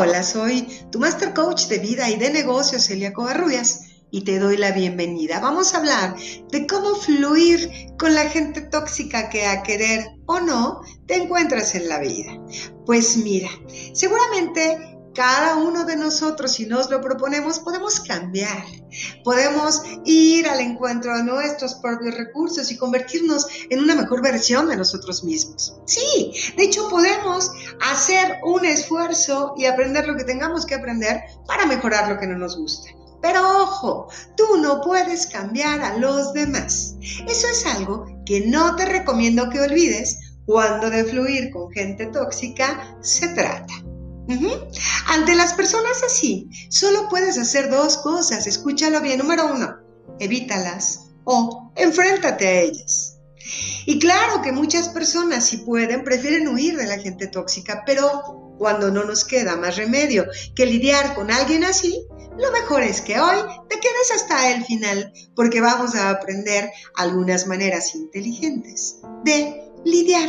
Hola, soy tu Master Coach de vida y de negocios, Celia Covarrubias, y te doy la bienvenida. Vamos a hablar de cómo fluir con la gente tóxica que a querer o no te encuentras en la vida. Pues mira, seguramente cada uno de nosotros, si nos lo proponemos, podemos cambiar. Podemos ir al encuentro de nuestros propios recursos y convertirnos en una mejor versión de nosotros mismos. Sí, de hecho podemos hacer un esfuerzo y aprender lo que tengamos que aprender para mejorar lo que no nos gusta. Pero ojo, tú no puedes cambiar a los demás. Eso es algo que no te recomiendo que olvides cuando de fluir con gente tóxica se trata. Ante las personas así, solo puedes hacer dos cosas. Escúchalo bien. Número uno, evítalas o enfréntate a ellas. Y claro que muchas personas, si pueden, prefieren huir de la gente tóxica, pero cuando no nos queda más remedio que lidiar con alguien así, lo mejor es que hoy te quedes hasta el final, porque vamos a aprender algunas maneras inteligentes de lidiar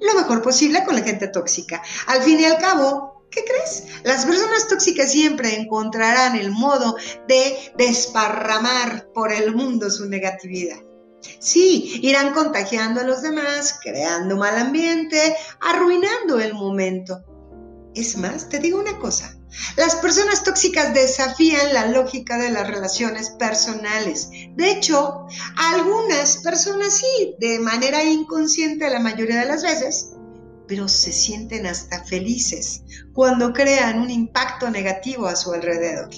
lo mejor posible con la gente tóxica. Al fin y al cabo, ¿Qué crees? Las personas tóxicas siempre encontrarán el modo de desparramar por el mundo su negatividad. Sí, irán contagiando a los demás, creando mal ambiente, arruinando el momento. Es más, te digo una cosa, las personas tóxicas desafían la lógica de las relaciones personales. De hecho, algunas personas sí, de manera inconsciente la mayoría de las veces, pero se sienten hasta felices cuando crean un impacto negativo a su alrededor.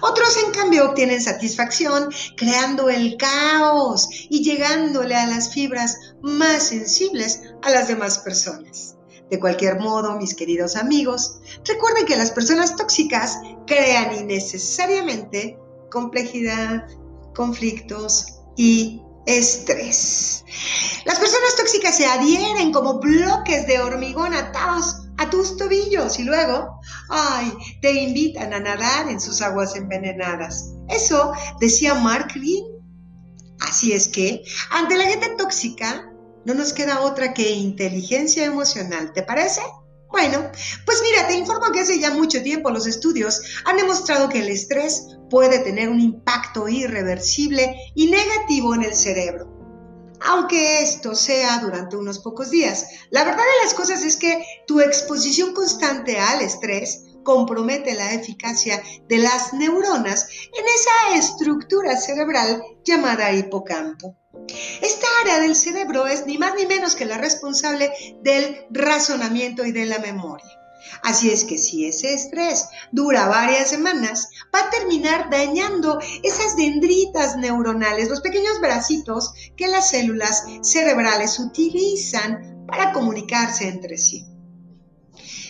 Otros, en cambio, obtienen satisfacción creando el caos y llegándole a las fibras más sensibles a las demás personas. De cualquier modo, mis queridos amigos, recuerden que las personas tóxicas crean innecesariamente complejidad, conflictos y estrés. Las personas tóxicas se adhieren como bloques de hormigón atados a tus tobillos y luego, ay, te invitan a nadar en sus aguas envenenadas. Eso decía Mark Green. Así es que, ante la gente tóxica, no nos queda otra que inteligencia emocional, ¿te parece? Bueno, pues mira, te informo que hace ya mucho tiempo los estudios han demostrado que el estrés puede tener un impacto irreversible y negativo en el cerebro. Aunque esto sea durante unos pocos días, la verdad de las cosas es que tu exposición constante al estrés compromete la eficacia de las neuronas en esa estructura cerebral llamada hipocampo. Esta área del cerebro es ni más ni menos que la responsable del razonamiento y de la memoria. Así es que si ese estrés dura varias semanas, va a terminar dañando esas dendritas neuronales, los pequeños bracitos que las células cerebrales utilizan para comunicarse entre sí.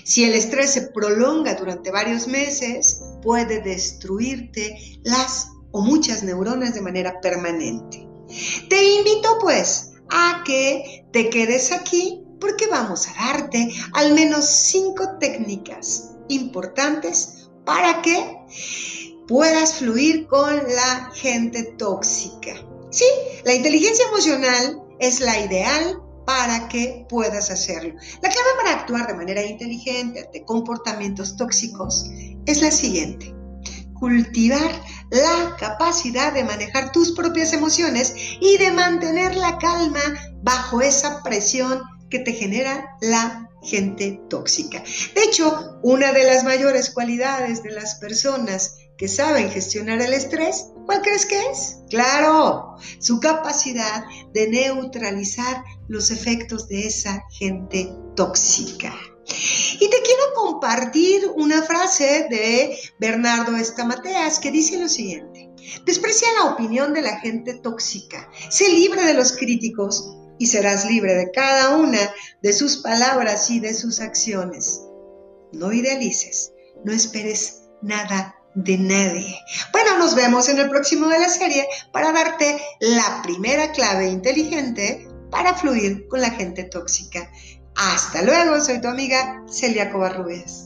Si el estrés se prolonga durante varios meses, puede destruirte las o muchas neuronas de manera permanente. Te invito pues a que te quedes aquí porque vamos a darte al menos cinco técnicas importantes para que puedas fluir con la gente tóxica. Sí, la inteligencia emocional es la ideal para que puedas hacerlo. La clave para actuar de manera inteligente ante comportamientos tóxicos es la siguiente. Cultivar la capacidad de manejar tus propias emociones y de mantener la calma bajo esa presión que te genera la gente tóxica. De hecho, una de las mayores cualidades de las personas que saben gestionar el estrés, ¿cuál crees que es? Claro, su capacidad de neutralizar los efectos de esa gente tóxica. Y te quiero compartir una frase de Bernardo Estamateas que dice lo siguiente. Desprecia la opinión de la gente tóxica, sé libre de los críticos y serás libre de cada una de sus palabras y de sus acciones. No idealices, no esperes nada de nadie. Bueno, nos vemos en el próximo de la serie para darte la primera clave inteligente para fluir con la gente tóxica. Hasta luego, soy tu amiga Celia Covarrubias.